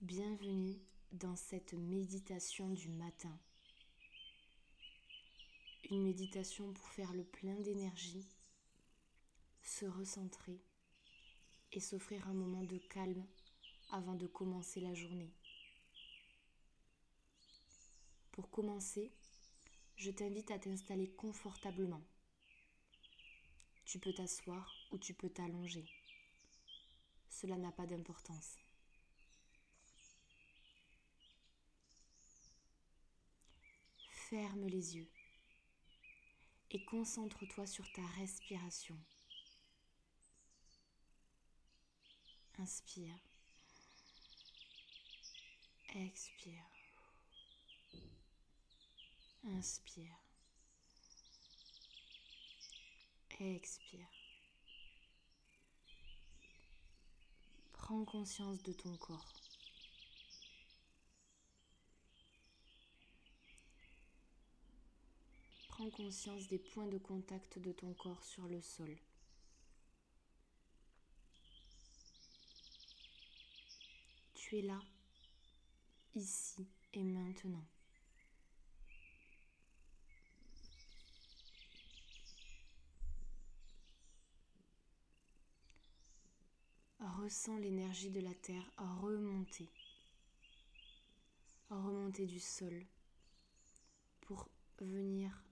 Bienvenue dans cette méditation du matin. Une méditation pour faire le plein d'énergie, se recentrer et s'offrir un moment de calme avant de commencer la journée. Pour commencer, je t'invite à t'installer confortablement. Tu peux t'asseoir ou tu peux t'allonger. Cela n'a pas d'importance. Ferme les yeux et concentre-toi sur ta respiration. Inspire. Expire. Inspire. Expire. Prends conscience de ton corps. Conscience des points de contact de ton corps sur le sol. Tu es là, ici et maintenant. Ressens l'énergie de la terre remonter, remonter du sol pour venir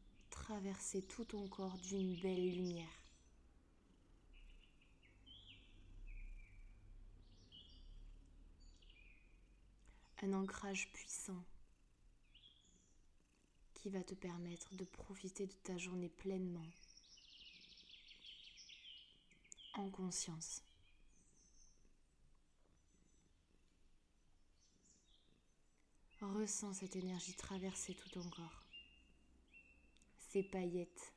traverser tout ton corps d'une belle lumière. Un ancrage puissant qui va te permettre de profiter de ta journée pleinement, en conscience. Ressens cette énergie traverser tout ton corps paillettes.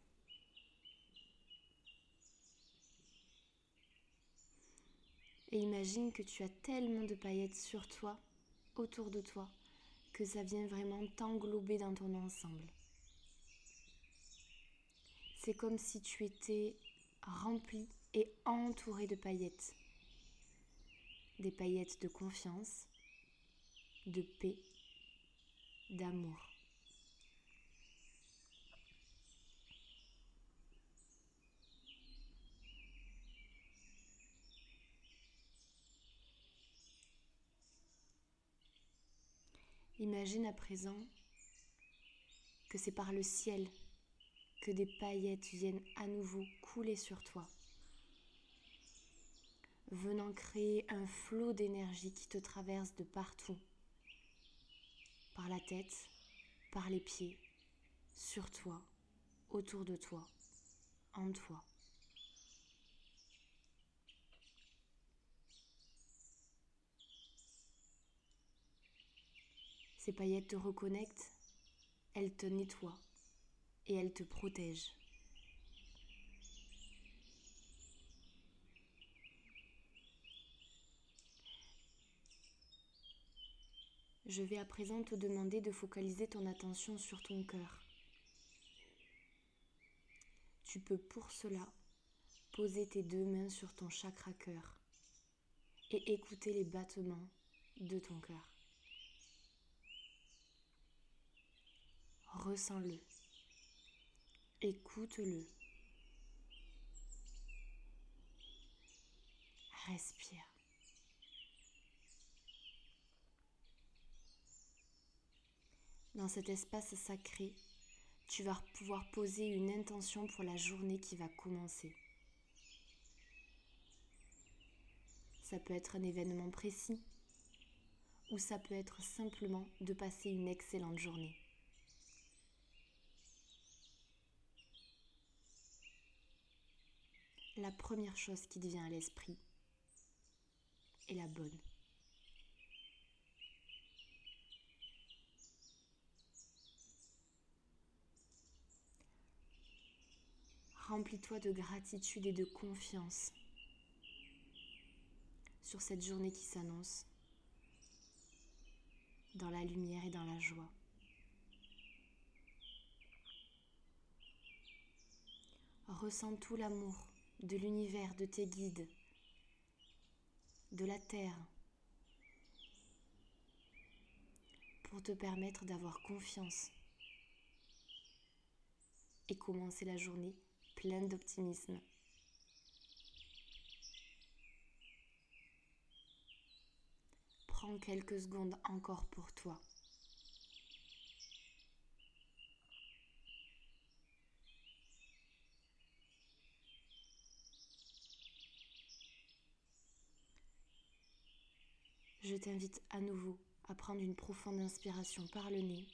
Et imagine que tu as tellement de paillettes sur toi, autour de toi, que ça vient vraiment t'englober dans ton ensemble. C'est comme si tu étais rempli et entouré de paillettes. Des paillettes de confiance, de paix, d'amour. Imagine à présent que c'est par le ciel que des paillettes viennent à nouveau couler sur toi, venant créer un flot d'énergie qui te traverse de partout, par la tête, par les pieds, sur toi, autour de toi, en toi. Ces paillettes te reconnectent, elles te nettoient et elles te protègent. Je vais à présent te demander de focaliser ton attention sur ton cœur. Tu peux pour cela poser tes deux mains sur ton chakra cœur et écouter les battements de ton cœur. Ressens-le. Écoute-le. Respire. Dans cet espace sacré, tu vas pouvoir poser une intention pour la journée qui va commencer. Ça peut être un événement précis ou ça peut être simplement de passer une excellente journée. La première chose qui te vient à l'esprit est la bonne. Remplis-toi de gratitude et de confiance sur cette journée qui s'annonce, dans la lumière et dans la joie. Ressens tout l'amour de l'univers, de tes guides, de la terre, pour te permettre d'avoir confiance et commencer la journée pleine d'optimisme. Prends quelques secondes encore pour toi. Je t'invite à nouveau à prendre une profonde inspiration par le nez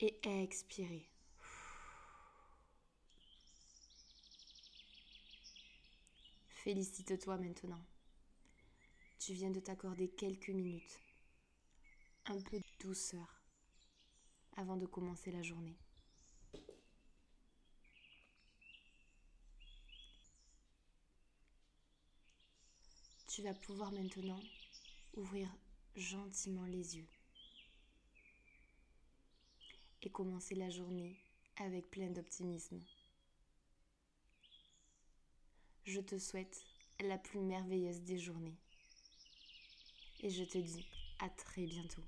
et à expirer. Félicite-toi maintenant. Tu viens de t'accorder quelques minutes, un peu de douceur avant de commencer la journée. Tu vas pouvoir maintenant ouvrir gentiment les yeux et commencer la journée avec plein d'optimisme. Je te souhaite la plus merveilleuse des journées et je te dis à très bientôt.